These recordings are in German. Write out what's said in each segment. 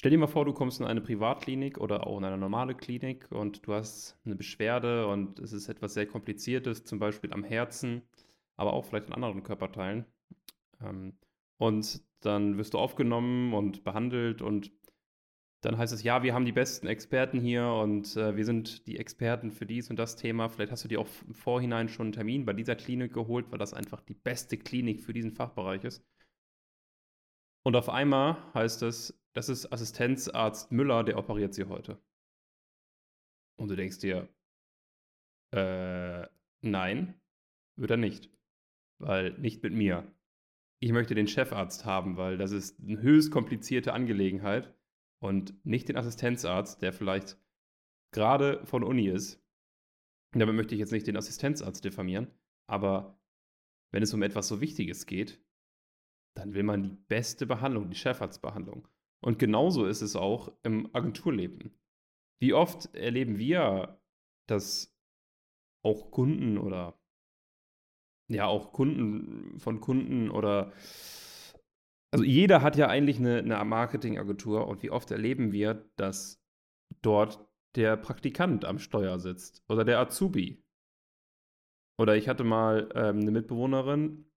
Stell dir mal vor, du kommst in eine Privatklinik oder auch in eine normale Klinik und du hast eine Beschwerde und es ist etwas sehr Kompliziertes, zum Beispiel am Herzen, aber auch vielleicht an anderen Körperteilen. Ähm, und dann wirst du aufgenommen und behandelt und dann heißt es, ja, wir haben die besten Experten hier und äh, wir sind die Experten für dies und das Thema. Vielleicht hast du dir auch im Vorhinein schon einen Termin bei dieser Klinik geholt, weil das einfach die beste Klinik für diesen Fachbereich ist. Und auf einmal heißt es, das ist Assistenzarzt Müller, der operiert sie heute. Und du denkst dir, äh, nein, wird er nicht. Weil nicht mit mir. Ich möchte den Chefarzt haben, weil das ist eine höchst komplizierte Angelegenheit und nicht den Assistenzarzt, der vielleicht gerade von Uni ist. Damit möchte ich jetzt nicht den Assistenzarzt diffamieren, aber wenn es um etwas so Wichtiges geht, dann will man die beste Behandlung, die Chefarztbehandlung. Und genauso ist es auch im Agenturleben. Wie oft erleben wir, dass auch Kunden oder ja, auch Kunden von Kunden oder also jeder hat ja eigentlich eine, eine Marketingagentur und wie oft erleben wir, dass dort der Praktikant am Steuer sitzt oder der Azubi. Oder ich hatte mal ähm, eine Mitbewohnerin,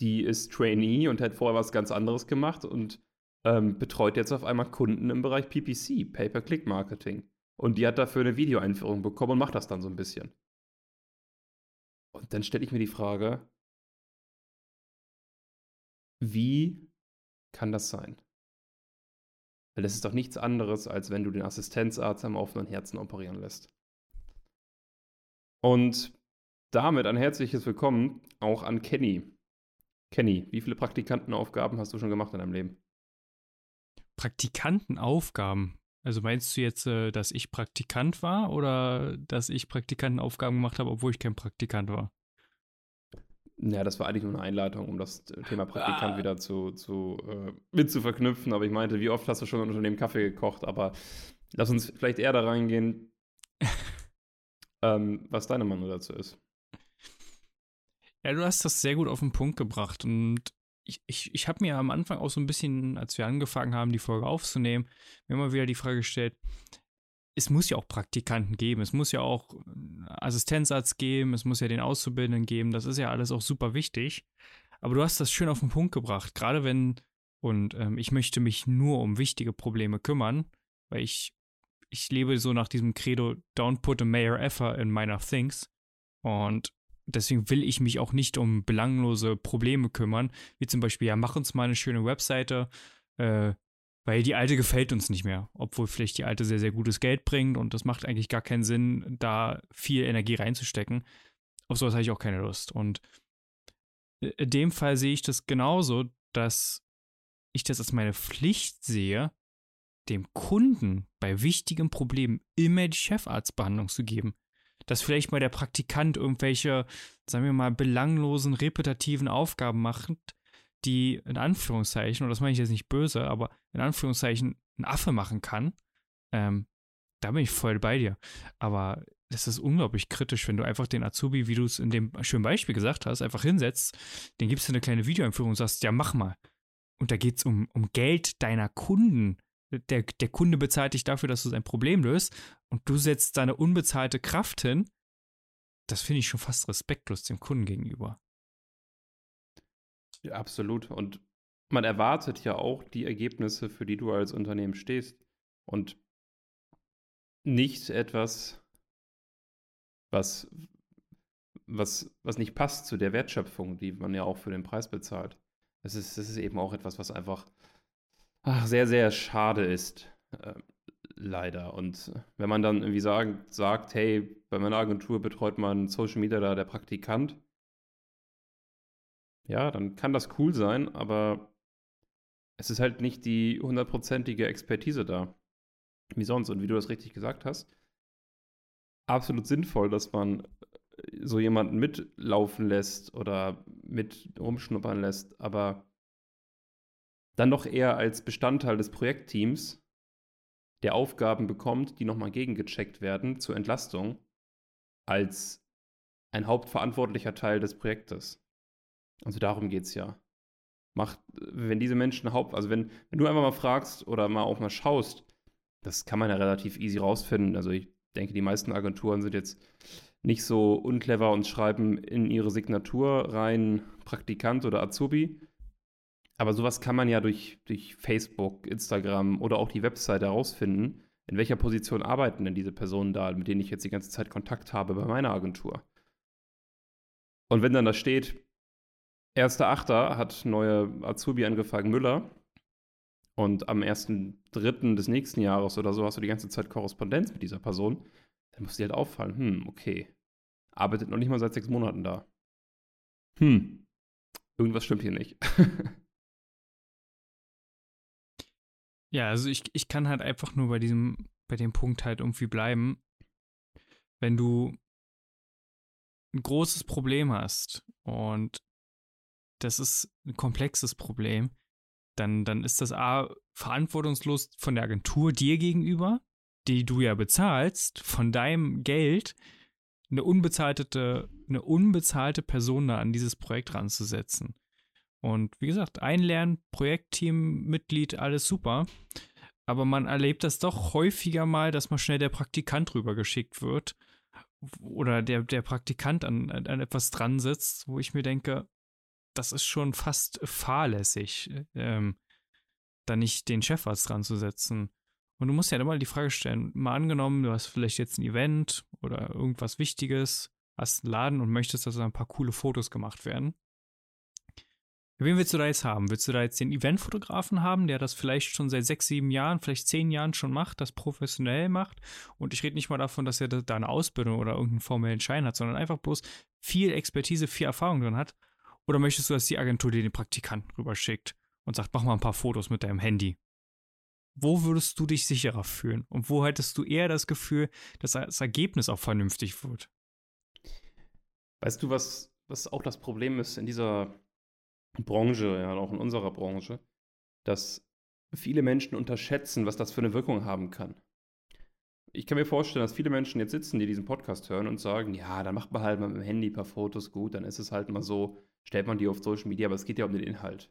die ist Trainee und hat vorher was ganz anderes gemacht und ähm, betreut jetzt auf einmal Kunden im Bereich PPC, Pay-per-Click-Marketing. Und die hat dafür eine Videoeinführung bekommen und macht das dann so ein bisschen. Und dann stelle ich mir die Frage, wie kann das sein? Weil das ist doch nichts anderes, als wenn du den Assistenzarzt am offenen Herzen operieren lässt. Und damit ein herzliches Willkommen auch an Kenny. Kenny, wie viele Praktikantenaufgaben hast du schon gemacht in deinem Leben? Praktikantenaufgaben? Also meinst du jetzt, äh, dass ich Praktikant war oder dass ich Praktikantenaufgaben gemacht habe, obwohl ich kein Praktikant war? Ja, das war eigentlich nur eine Einleitung, um das Thema Praktikant ah. wieder zu, zu äh, mit zu verknüpfen. Aber ich meinte, wie oft hast du schon unter dem Kaffee gekocht? Aber lass uns vielleicht eher da reingehen, ähm, was deine Meinung dazu ist. Ja, du hast das sehr gut auf den Punkt gebracht. Und ich, ich, ich habe mir am Anfang auch so ein bisschen, als wir angefangen haben, die Folge aufzunehmen, mir immer wieder die Frage gestellt, es muss ja auch Praktikanten geben, es muss ja auch Assistenzarzt geben, es muss ja den Auszubildenden geben, das ist ja alles auch super wichtig. Aber du hast das schön auf den Punkt gebracht, gerade wenn, und ähm, ich möchte mich nur um wichtige Probleme kümmern, weil ich, ich lebe so nach diesem Credo, don't put a mayor effort in minor things. Und deswegen will ich mich auch nicht um belanglose Probleme kümmern, wie zum Beispiel, ja, mach uns mal eine schöne Webseite, äh, weil die alte gefällt uns nicht mehr, obwohl vielleicht die alte sehr, sehr gutes Geld bringt und das macht eigentlich gar keinen Sinn, da viel Energie reinzustecken. Auf sowas habe ich auch keine Lust. Und in dem Fall sehe ich das genauso, dass ich das als meine Pflicht sehe, dem Kunden bei wichtigen Problemen immer die Chefarztbehandlung zu geben. Dass vielleicht mal der Praktikant irgendwelche, sagen wir mal, belanglosen, repetitiven Aufgaben macht, die in Anführungszeichen, und das meine ich jetzt nicht böse, aber in Anführungszeichen einen Affe machen kann, ähm, da bin ich voll bei dir. Aber das ist unglaublich kritisch, wenn du einfach den Azubi, wie du es in dem schönen Beispiel gesagt hast, einfach hinsetzt, den gibst du eine kleine Videoeinführung und sagst, ja, mach mal. Und da geht es um, um Geld deiner Kunden. Der, der Kunde bezahlt dich dafür, dass du sein Problem löst und du setzt deine unbezahlte Kraft hin. Das finde ich schon fast respektlos dem Kunden gegenüber. Ja, absolut. Und man erwartet ja auch die Ergebnisse, für die du als Unternehmen stehst. Und nicht etwas, was, was, was nicht passt zu der Wertschöpfung, die man ja auch für den Preis bezahlt. Das ist, das ist eben auch etwas, was einfach ach, sehr, sehr schade ist. Äh, leider. Und wenn man dann irgendwie sagen, sagt, hey, bei meiner Agentur betreut man Social Media da der Praktikant, ja, dann kann das cool sein, aber es ist halt nicht die hundertprozentige Expertise da. Wie sonst. Und wie du das richtig gesagt hast, absolut sinnvoll, dass man äh, so jemanden mitlaufen lässt oder mit rumschnuppern lässt, aber dann doch eher als Bestandteil des Projektteams, der Aufgaben bekommt, die nochmal gegengecheckt werden zur Entlastung, als ein hauptverantwortlicher Teil des Projektes. Also darum geht es ja. macht, wenn diese Menschen haupt, also wenn, wenn du einfach mal fragst oder mal auch mal schaust, das kann man ja relativ easy rausfinden. Also ich denke, die meisten Agenturen sind jetzt nicht so unclever und schreiben in ihre Signatur rein Praktikant oder Azubi. Aber sowas kann man ja durch, durch Facebook, Instagram oder auch die Website herausfinden. In welcher Position arbeiten denn diese Personen da, mit denen ich jetzt die ganze Zeit Kontakt habe bei meiner Agentur? Und wenn dann da steht, 1.8. hat neue Azubi angefangen, Müller. Und am 1.3. des nächsten Jahres oder so hast du die ganze Zeit Korrespondenz mit dieser Person. Dann muss dir halt auffallen, hm, okay. Arbeitet noch nicht mal seit sechs Monaten da. Hm. Irgendwas stimmt hier nicht. ja, also ich, ich kann halt einfach nur bei diesem, bei dem Punkt halt irgendwie bleiben. Wenn du ein großes Problem hast und das ist ein komplexes Problem, dann, dann ist das A, verantwortungslos von der Agentur dir gegenüber, die du ja bezahlst, von deinem Geld, eine unbezahlte, eine unbezahlte Person da an dieses Projekt ranzusetzen. Und wie gesagt, einlernen, Projektteammitglied, alles super. Aber man erlebt das doch häufiger mal, dass mal schnell der Praktikant rübergeschickt wird oder der, der Praktikant an, an etwas dran sitzt, wo ich mir denke, das ist schon fast fahrlässig, ähm, da nicht den Chefarzt dran zu setzen. Und du musst ja immer die Frage stellen, mal angenommen, du hast vielleicht jetzt ein Event oder irgendwas Wichtiges, hast einen Laden und möchtest, dass da ein paar coole Fotos gemacht werden. Wen willst du da jetzt haben? Willst du da jetzt den Eventfotografen haben, der das vielleicht schon seit sechs, sieben Jahren, vielleicht zehn Jahren schon macht, das professionell macht? Und ich rede nicht mal davon, dass er da eine Ausbildung oder irgendeinen formellen Schein hat, sondern einfach bloß viel Expertise, viel Erfahrung drin hat. Oder möchtest du, dass die Agentur dir den Praktikanten rüberschickt und sagt, mach mal ein paar Fotos mit deinem Handy? Wo würdest du dich sicherer fühlen? Und wo hättest du eher das Gefühl, dass das Ergebnis auch vernünftig wird? Weißt du, was, was auch das Problem ist in dieser Branche, ja, auch in unserer Branche, dass viele Menschen unterschätzen, was das für eine Wirkung haben kann. Ich kann mir vorstellen, dass viele Menschen jetzt sitzen, die diesen Podcast hören und sagen, ja, dann macht man halt mal mit dem Handy ein paar Fotos, gut, dann ist es halt mal so, stellt man die auf Social Media, aber es geht ja um den Inhalt.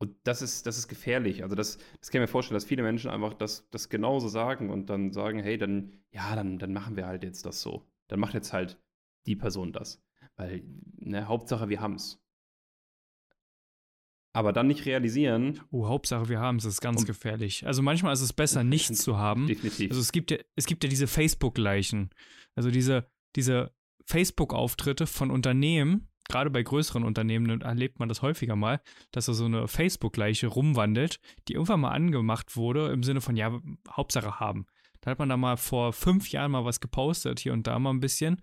Und das ist, das ist gefährlich. Also das, das kann ich mir vorstellen, dass viele Menschen einfach das, das genauso sagen und dann sagen, hey, dann, ja, dann, dann machen wir halt jetzt das so. Dann macht jetzt halt die Person das. Weil, ne, Hauptsache, wir haben es. Aber dann nicht realisieren. Oh, Hauptsache, wir haben es, ist ganz gefährlich. Also manchmal ist es besser, nichts zu haben. Definitiv. Also es gibt ja, es gibt ja diese Facebook-Leichen. Also diese, diese Facebook-Auftritte von Unternehmen, gerade bei größeren Unternehmen erlebt man das häufiger mal, dass da so eine Facebook-Leiche rumwandelt, die irgendwann mal angemacht wurde, im Sinne von, ja, Hauptsache haben. Da hat man da mal vor fünf Jahren mal was gepostet, hier und da mal ein bisschen.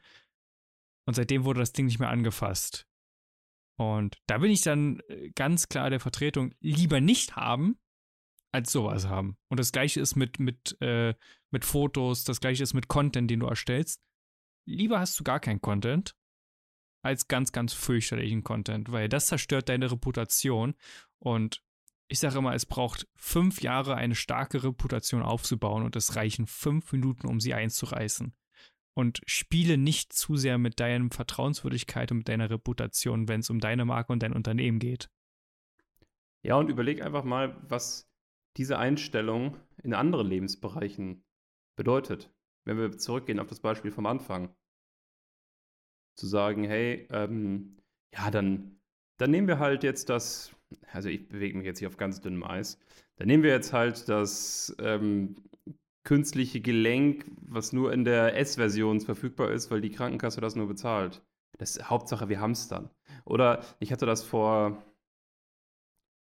Und seitdem wurde das Ding nicht mehr angefasst. Und da bin ich dann äh, ganz klar der Vertretung lieber nicht haben, als sowas haben. Und das gleiche ist mit, mit, äh, mit Fotos, das gleiche ist mit Content, den du erstellst. Lieber hast du gar keinen Content, als ganz, ganz fürchterlichen Content, weil das zerstört deine Reputation. Und ich sage immer, es braucht fünf Jahre, eine starke Reputation aufzubauen und es reichen fünf Minuten, um sie einzureißen und spiele nicht zu sehr mit deiner Vertrauenswürdigkeit und mit deiner Reputation, wenn es um deine Marke und dein Unternehmen geht. Ja, und überleg einfach mal, was diese Einstellung in anderen Lebensbereichen bedeutet. Wenn wir zurückgehen auf das Beispiel vom Anfang. Zu sagen, hey, ähm, ja, dann, dann nehmen wir halt jetzt das, also ich bewege mich jetzt hier auf ganz dünnem Eis, dann nehmen wir jetzt halt das ähm, künstliche Gelenk, was nur in der S-Version verfügbar ist, weil die Krankenkasse das nur bezahlt. Das ist Hauptsache, wir haben es dann. Oder ich hatte das vor,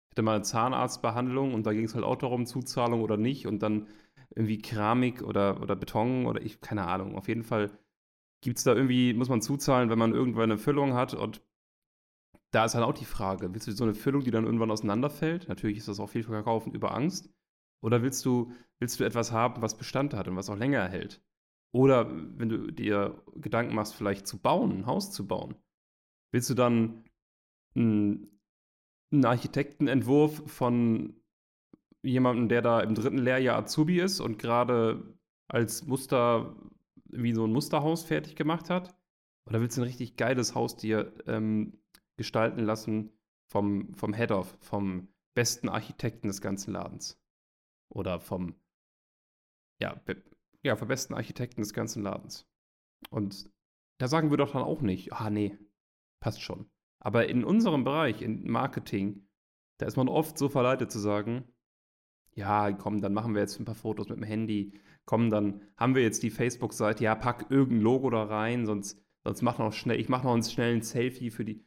ich hatte mal eine Zahnarztbehandlung und da ging es halt auch darum, Zuzahlung oder nicht und dann irgendwie Keramik oder, oder Beton oder ich, keine Ahnung. Auf jeden Fall gibt es da irgendwie, muss man zuzahlen, wenn man irgendwann eine Füllung hat und da ist halt auch die Frage, willst du so eine Füllung, die dann irgendwann auseinanderfällt? Natürlich ist das auch viel verkaufen über Angst. Oder willst du, willst du etwas haben, was Bestand hat und was auch länger hält? Oder wenn du dir Gedanken machst, vielleicht zu bauen, ein Haus zu bauen, willst du dann einen, einen Architektenentwurf von jemandem, der da im dritten Lehrjahr Azubi ist und gerade als Muster, wie so ein Musterhaus fertig gemacht hat? Oder willst du ein richtig geiles Haus dir ähm, gestalten lassen vom, vom Head-Off, vom besten Architekten des ganzen Ladens. Oder vom, ja, ja, vom besten Architekten des ganzen Ladens. Und da sagen wir doch dann auch nicht, ah nee, passt schon. Aber in unserem Bereich, in Marketing, da ist man oft so verleitet zu sagen, ja, komm, dann machen wir jetzt ein paar Fotos mit dem Handy. Komm, dann haben wir jetzt die Facebook-Seite. Ja, pack irgendein Logo da rein, sonst, sonst mach noch schnell, ich mache noch schnell ein Selfie für die.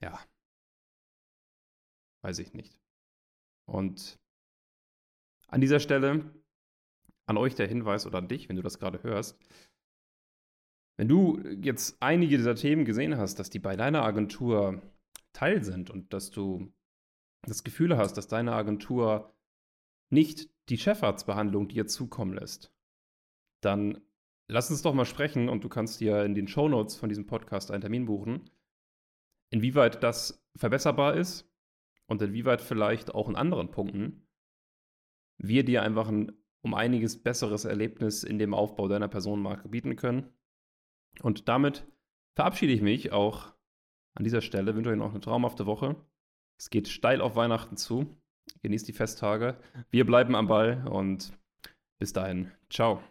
Ja. Weiß ich nicht. Und an dieser Stelle an euch der Hinweis oder an dich, wenn du das gerade hörst. Wenn du jetzt einige dieser Themen gesehen hast, dass die bei deiner Agentur Teil sind und dass du das Gefühl hast, dass deine Agentur nicht die Chefarztbehandlung dir zukommen lässt, dann lass uns doch mal sprechen und du kannst dir in den Shownotes von diesem Podcast einen Termin buchen, inwieweit das verbesserbar ist und inwieweit vielleicht auch in anderen Punkten wir dir einfach ein um einiges besseres Erlebnis in dem Aufbau deiner Personenmarke bieten können. Und damit verabschiede ich mich auch an dieser Stelle, wünsche euch noch eine traumhafte Woche. Es geht steil auf Weihnachten zu. Genießt die Festtage. Wir bleiben am Ball und bis dahin. Ciao.